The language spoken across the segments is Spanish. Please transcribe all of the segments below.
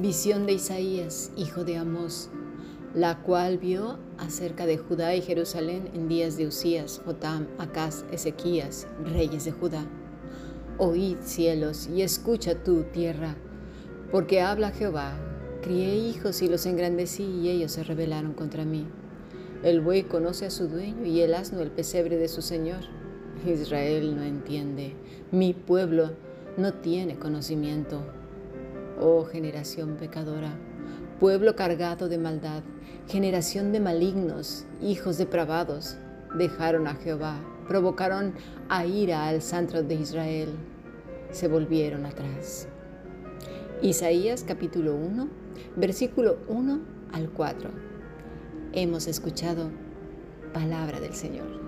Visión de Isaías, hijo de Amós, la cual vio acerca de Judá y Jerusalén en días de Usías, Jotam, Acaz, Ezequías, reyes de Judá. Oíd cielos y escucha tú tierra, porque habla Jehová, crié hijos y los engrandecí y ellos se rebelaron contra mí. El buey conoce a su dueño y el asno el pesebre de su señor. Israel no entiende, mi pueblo no tiene conocimiento oh generación pecadora, pueblo cargado de maldad, generación de malignos, hijos depravados, dejaron a Jehová, provocaron a ira al santo de Israel, se volvieron atrás. Isaías capítulo 1, versículo 1 al 4. Hemos escuchado palabra del Señor.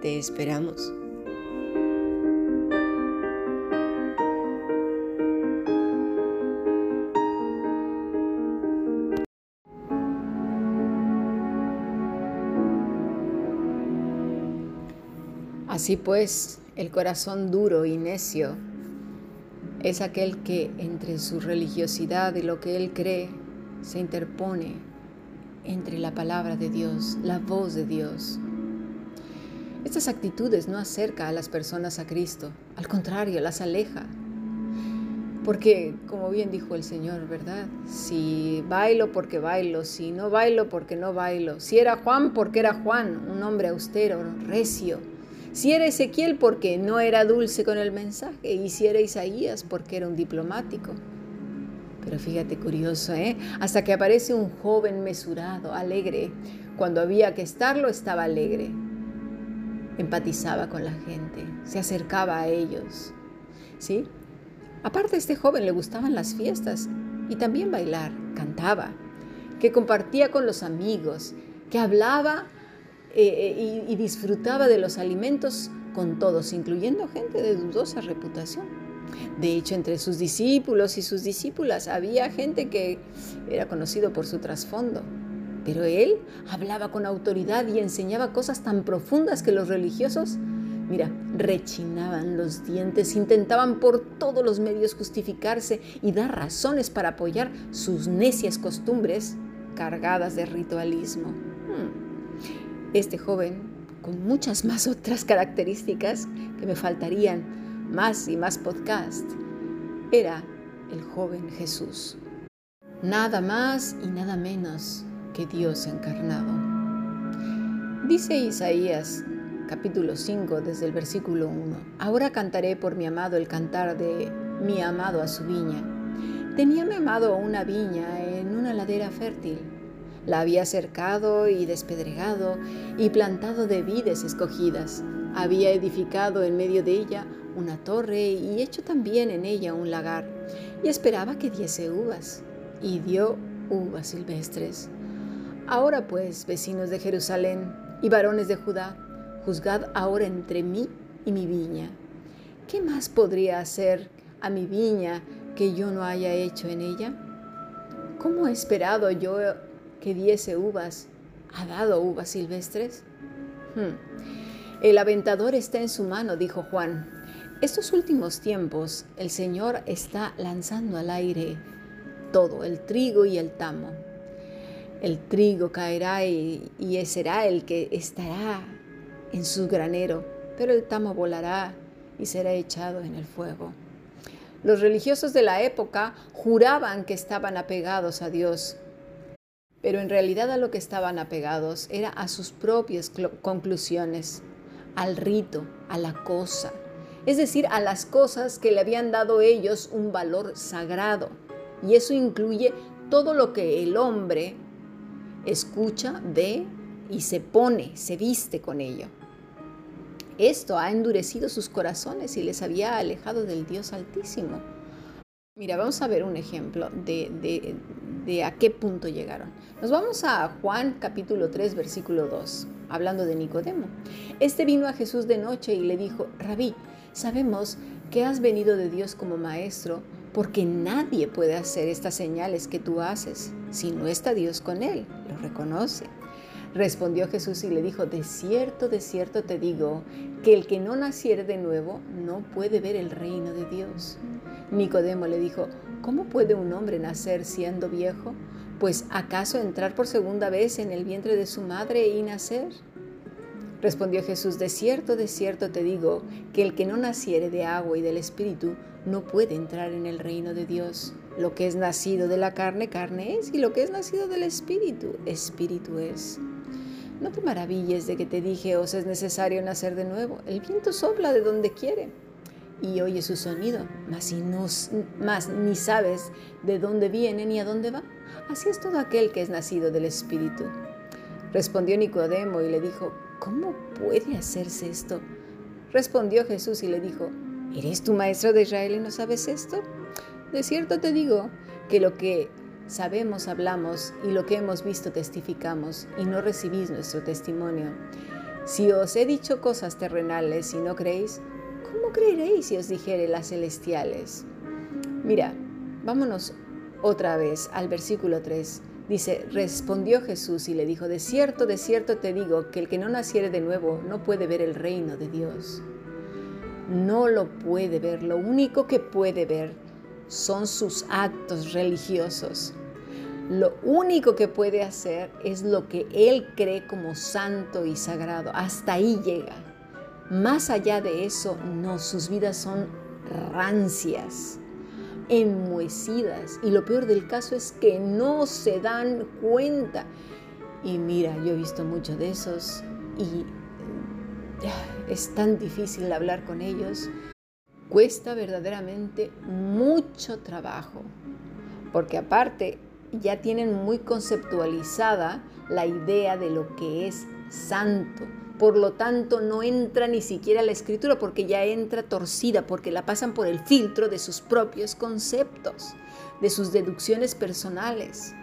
Te esperamos. Así pues, el corazón duro y necio es aquel que entre su religiosidad y lo que él cree se interpone entre la palabra de Dios, la voz de Dios. Estas actitudes no acerca a las personas a Cristo, al contrario, las aleja. Porque, como bien dijo el Señor, ¿verdad? Si bailo porque bailo, si no bailo porque no bailo, si era Juan porque era Juan, un hombre austero, recio, si era Ezequiel porque no era dulce con el mensaje y si era Isaías porque era un diplomático. Pero fíjate curioso, ¿eh? Hasta que aparece un joven mesurado, alegre. Cuando había que estarlo, estaba alegre. Empatizaba con la gente, se acercaba a ellos. ¿Sí? Aparte, a este joven le gustaban las fiestas y también bailar, cantaba, que compartía con los amigos, que hablaba eh, eh, y, disfrutaba de los alimentos con todos, incluyendo gente de dudosa reputación. De hecho, entre sus discípulos y sus discípulas había gente que era conocido por su trasfondo. Pero él hablaba con autoridad y enseñaba cosas tan profundas que los religiosos, mira, rechinaban los dientes, intentaban por todos los medios justificarse y dar razones para apoyar sus necias costumbres cargadas de ritualismo. Hmm. Este joven, con muchas más otras características que me faltarían más y más podcast, era el joven Jesús. Nada más y nada menos que Dios encarnado. Dice Isaías capítulo 5 desde el versículo 1, Ahora cantaré por mi amado el cantar de mi amado a su viña. Tenía mi amado una viña en una ladera fértil la había cercado y despedregado y plantado de vides escogidas. Había edificado en medio de ella una torre y hecho también en ella un lagar. Y esperaba que diese uvas. Y dio uvas silvestres. Ahora pues, vecinos de Jerusalén y varones de Judá, juzgad ahora entre mí y mi viña. ¿Qué más podría hacer a mi viña que yo no haya hecho en ella? ¿Cómo he esperado yo que diese uvas, ¿ha dado uvas silvestres? Hmm. El aventador está en su mano, dijo Juan. Estos últimos tiempos el Señor está lanzando al aire todo, el trigo y el tamo. El trigo caerá y, será el que estará en su granero, pero el tamo volará y será echado en el fuego. Los religiosos de la época juraban que estaban apegados a Dios, pero en realidad a lo que estaban apegados era a sus propias conclusiones, al rito, a la cosa, es decir, a las cosas que le habían dado ellos un valor sagrado. Y eso incluye todo lo que el hombre escucha, ve y se pone, se viste con ello. Esto ha endurecido sus corazones y les había alejado del Dios Altísimo. Mira, vamos a ver un ejemplo de, de, a qué punto llegaron. Nos vamos a Juan capítulo 3, versículo 2, hablando de Nicodemo. Este vino a Jesús de noche y le dijo, Rabí, sabemos que has venido de Dios como maestro, porque nadie puede hacer estas señales que tú haces si no está Dios con él, lo reconoce. Respondió Jesús y le dijo, de cierto, de cierto te digo, que el que no naciere de nuevo no puede ver el reino de Dios. Nicodemo le dijo, ¿cómo puede un hombre nacer siendo viejo? Pues acaso entrar por segunda vez en el vientre de su madre y nacer? Respondió Jesús, de cierto, de cierto te digo, que el que no naciere de agua y del Espíritu no puede entrar en el reino de Dios. Lo que es nacido de la carne, carne es, y lo que es nacido del Espíritu, Espíritu es. No te maravilles de que te dije, os es necesario nacer de nuevo. El viento sopla de donde quiere y oye su sonido, mas, no, más ni sabes de dónde viene ni a dónde va. Así es todo aquel que es nacido del Espíritu. Respondió Nicodemo y le dijo, ¿cómo puede hacerse esto? Respondió Jesús y le dijo, ¿eres tu maestro de Israel y no sabes esto? De cierto te digo que lo que Sabemos, hablamos y lo que hemos visto testificamos y no recibís nuestro testimonio. Si os he dicho cosas terrenales y no creéis, ¿cómo creeréis si os dijere las celestiales? Mira, vámonos otra vez al versículo 3. Dice, respondió Jesús y le dijo, de cierto, de cierto te digo que el que no naciere de nuevo no puede ver el reino de Dios. No lo puede ver, lo único que puede ver son sus actos religiosos. Lo único que puede hacer es lo que él cree como santo y sagrado. Hasta ahí llega. Más allá de eso, no, sus vidas son rancias, enmohecidas. Y lo peor del caso es que no se dan cuenta. Y mira, yo he visto mucho de esos y es tan difícil hablar con ellos. Cuesta verdaderamente mucho trabajo, porque aparte ya tienen muy conceptualizada la idea de lo que es santo. Por lo tanto, no entra ni siquiera la escritura porque ya entra torcida, porque la pasan por el filtro de sus propios conceptos, de sus deducciones personales,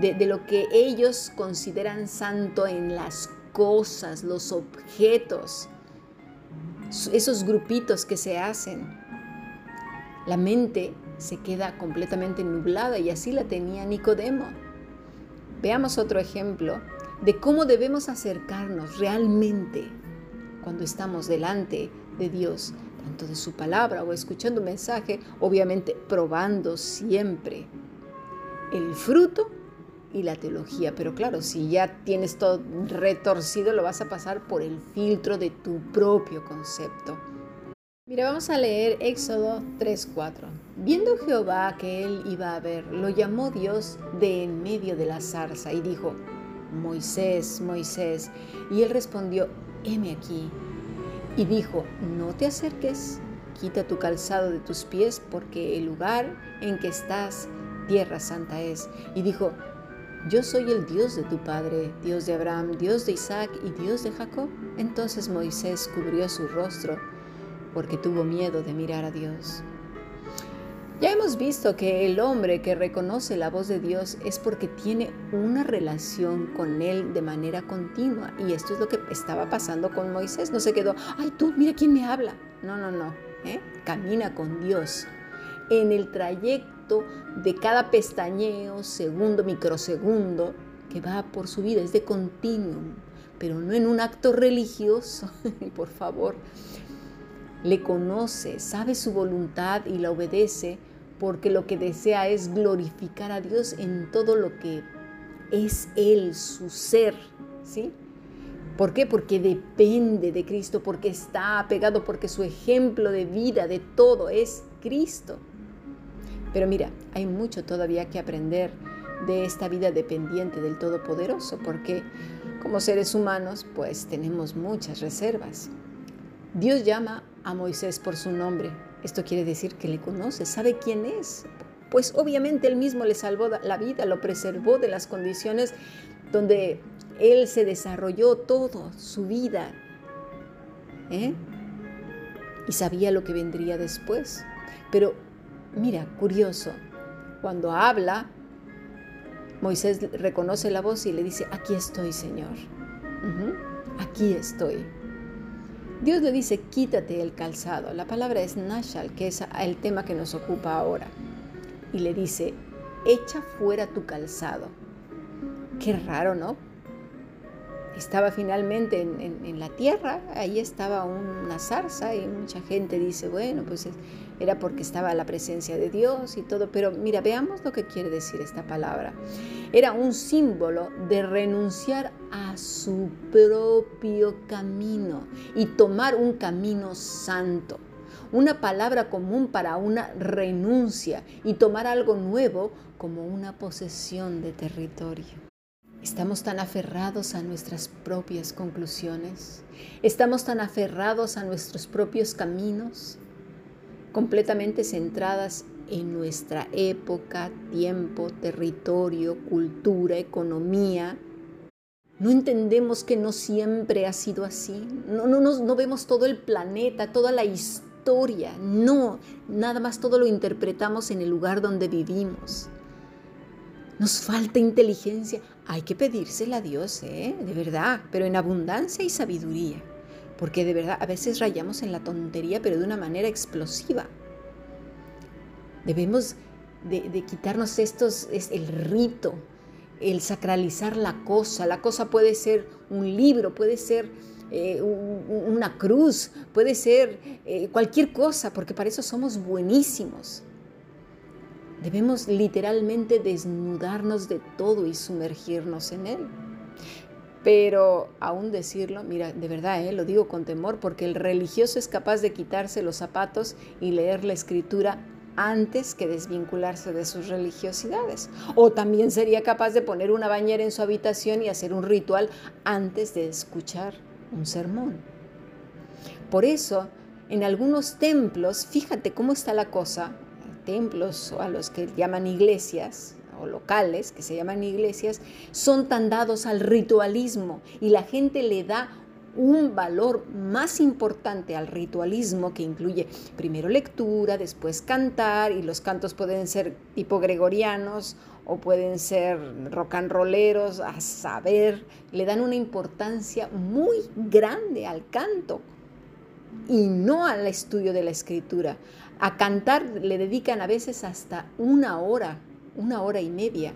de, lo que ellos consideran santo en las cosas, los objetos, esos grupitos que se hacen. La mente se queda completamente nublada y así la tenía Nicodemo. Veamos otro ejemplo de cómo debemos acercarnos realmente cuando estamos delante de Dios, tanto de su palabra o escuchando un mensaje, obviamente probando siempre el fruto y la teología. Pero claro, si ya tienes todo retorcido, lo vas a pasar por el filtro de tu propio concepto. Mira, vamos a leer Éxodo 3:4. Viendo Jehová que él iba a ver, lo llamó Dios de en medio de la zarza y dijo, Moisés, Moisés. Y él respondió, heme aquí. Y dijo, no te acerques, quita tu calzado de tus pies, porque el lugar en que estás, tierra santa es. Y dijo, yo soy el Dios de tu padre, Dios de Abraham, Dios de Isaac y Dios de Jacob. Entonces Moisés cubrió su rostro porque tuvo miedo de mirar a Dios. Ya hemos visto que el hombre que reconoce la voz de Dios es porque tiene una relación con Él de manera continua. Y esto es lo que estaba pasando con Moisés. No se quedó, ay tú, mira quién me habla. No, no, no. ¿eh? Camina con Dios. En el trayecto de cada pestañeo, segundo, microsegundo, que va por su vida, es de continuum, pero no en un acto religioso, por favor le conoce, sabe su voluntad y la obedece porque lo que desea es glorificar a Dios en todo lo que es Él, su ser, ¿sí? ¿Por qué? Porque depende de Cristo, porque está apegado, porque su ejemplo de vida, de todo, es Cristo. Pero mira, hay mucho todavía que aprender de esta vida dependiente del Todopoderoso, porque como seres humanos, pues tenemos muchas reservas. Dios llama a Moisés por su nombre. Esto quiere decir que le conoce, sabe quién es. Pues obviamente él mismo le salvó la vida, lo preservó de las condiciones donde él se desarrolló todo, su vida. ¿eh? Y sabía lo que vendría después. Pero mira, curioso, cuando habla, Moisés reconoce la voz y le dice, aquí estoy, Señor. Aquí estoy. Dios le dice, quítate el calzado. La palabra es nashal, que es el tema que nos ocupa ahora. Y le dice, echa fuera tu calzado. Qué raro, ¿no? Estaba finalmente en, la tierra, ahí estaba una zarza y mucha gente dice, bueno, pues era porque estaba la presencia de Dios y todo, pero mira, veamos lo que quiere decir esta palabra. Era un símbolo de renunciar a su propio camino y tomar un camino santo. Una palabra común para una renuncia y tomar algo nuevo como una posesión de territorio. Estamos tan aferrados a nuestras propias conclusiones, estamos tan aferrados a nuestros propios caminos, completamente centradas en nuestra época, tiempo, territorio, cultura, economía. No entendemos que no siempre ha sido así, no, no, no vemos todo el planeta, toda la historia, no, nada más todo lo interpretamos en el lugar donde vivimos. Nos falta inteligencia. Hay que pedírsela a Dios, ¿eh? de verdad, pero en abundancia y sabiduría. Porque de verdad a veces rayamos en la tontería, pero de una manera explosiva. Debemos de, quitarnos estos, es el rito, el sacralizar la cosa. La cosa puede ser un libro, puede ser eh, una cruz, puede ser eh, cualquier cosa, porque para eso somos buenísimos. Debemos literalmente desnudarnos de todo y sumergirnos en Él. Pero aún decirlo, mira, de verdad, ¿eh? lo digo con temor, porque el religioso es capaz de quitarse los zapatos y leer la escritura antes que desvincularse de sus religiosidades. O también sería capaz de poner una bañera en su habitación y hacer un ritual antes de escuchar un sermón. Por eso, en algunos templos, fíjate cómo está la cosa, templos o a los que llaman iglesias o locales, que se llaman iglesias, son tan dados al ritualismo y la gente le da un valor más importante al ritualismo que incluye primero lectura, después cantar y los cantos pueden ser tipo gregorianos o pueden ser rock and rolleros, a saber, le dan una importancia muy grande al canto y no al estudio de la escritura. A cantar le dedican a veces hasta una hora, una hora y media.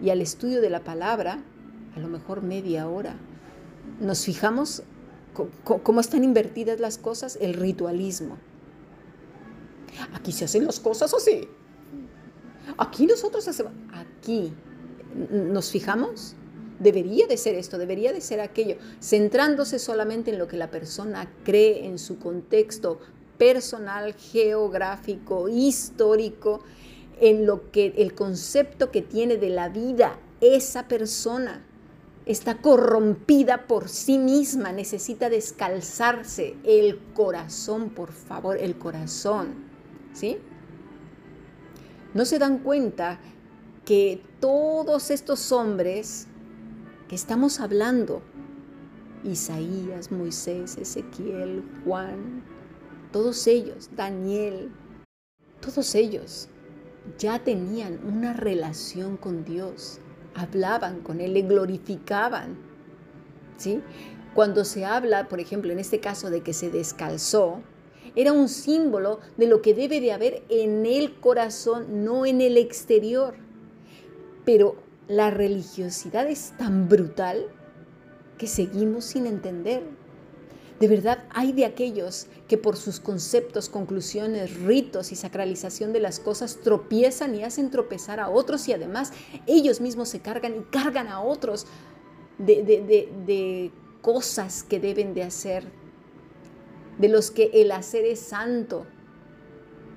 Y al estudio de la palabra, a lo mejor media hora. Nos fijamos cómo están invertidas las cosas, el ritualismo. Aquí se hacen las cosas así. Aquí nosotros hacemos, aquí nos fijamos. Debería de ser esto, debería de ser aquello, centrándose solamente en lo que la persona cree en su contexto personal, geográfico, histórico, en lo que el concepto que tiene de la vida esa persona está corrompida por sí misma, necesita descalzarse el corazón, por favor, el corazón, ¿sí? No se dan cuenta que todos estos hombres que estamos hablando, Isaías, Moisés, Ezequiel, Juan, todos ellos, Daniel, todos ellos ya tenían una relación con Dios, hablaban con Él, le glorificaban. ¿sí? Cuando se habla, por ejemplo, en este caso de que se descalzó, era un símbolo de lo que debe de haber en el corazón, no en el exterior. Pero la religiosidad es tan brutal que seguimos sin entender de verdad hay de aquellos que por sus conceptos, conclusiones, ritos y sacralización de las cosas tropiezan y hacen tropezar a otros y además ellos mismos se cargan y cargan a otros de, cosas que deben de hacer, de los que el hacer es santo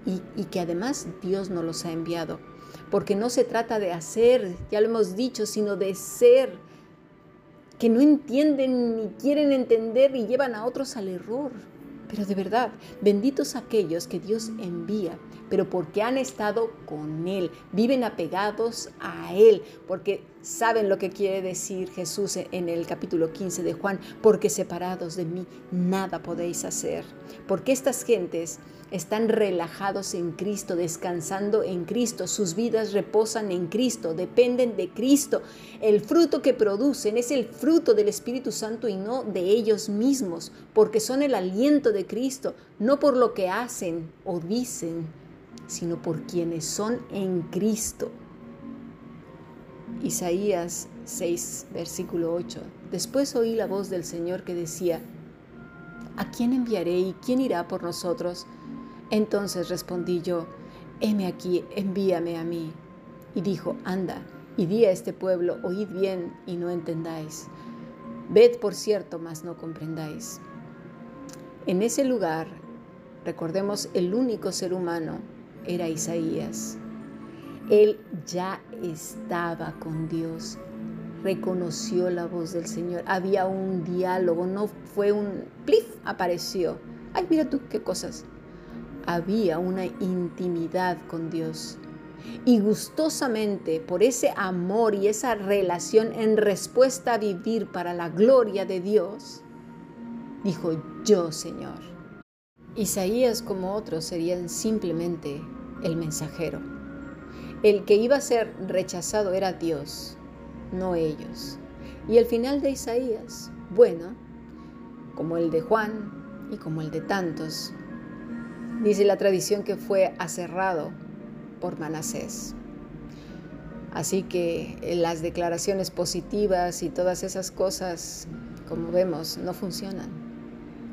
y, y que además Dios no los ha enviado. Porque no se trata de hacer, ya lo hemos dicho, sino de ser que no entienden ni quieren entender y llevan a otros al error. Pero de verdad, benditos aquellos que Dios envía, pero porque han estado con Él, viven apegados a Él, porque saben lo que quiere decir Jesús en el capítulo 15 de Juan, porque separados de mí nada podéis hacer. Porque estas gentes están relajados en Cristo, descansando en Cristo, sus vidas reposan en Cristo, dependen de Cristo. El fruto que producen es el fruto del Espíritu Santo y no de ellos mismos, porque son el aliento de Cristo, no por lo que hacen o dicen, sino por quienes son en Cristo. Isaías 6, versículo 8. Después oí la voz del Señor que decía, ¿A quién enviaré y quién irá por nosotros? Entonces respondí yo, heme aquí, envíame a mí. Y dijo, anda, y di a este pueblo, oíd bien y no entendáis. Ved por cierto, mas no comprendáis. En ese lugar, recordemos, el único ser humano era Isaías. Él ya estaba con Dios, reconoció la voz del Señor, había un diálogo, no fue un plif, apareció. Ay, mira tú qué cosas había una intimidad con Dios. Y gustosamente por ese amor y esa relación en respuesta a vivir para la gloria de Dios, dijo yo, Señor. Isaías como otros serían simplemente el mensajero. El que iba a ser rechazado era Dios, no ellos. Y el final de Isaías, bueno, como el de Juan y como el de tantos, Dice la tradición que fue aserrado por Manasés. Así que eh, las declaraciones positivas y todas esas cosas, como vemos, no funcionan.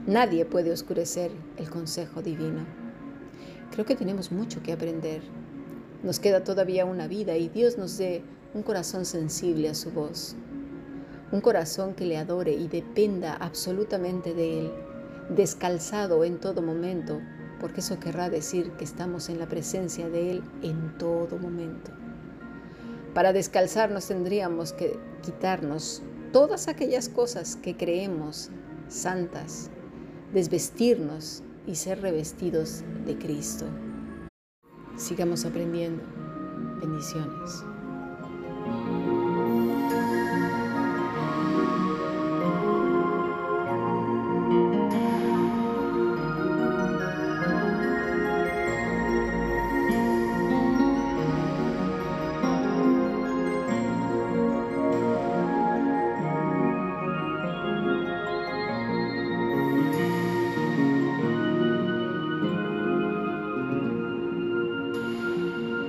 Nadie puede oscurecer el consejo divino. Creo que tenemos mucho que aprender. Nos queda todavía una vida y Dios nos dé un corazón sensible a su voz. Un corazón que le adore y dependa absolutamente de Él, descalzado en todo momento porque eso querrá decir que estamos en la presencia de Él en todo momento. Para descalzarnos tendríamos que quitarnos todas aquellas cosas que creemos santas, desvestirnos y ser revestidos de Cristo. Sigamos aprendiendo. Bendiciones.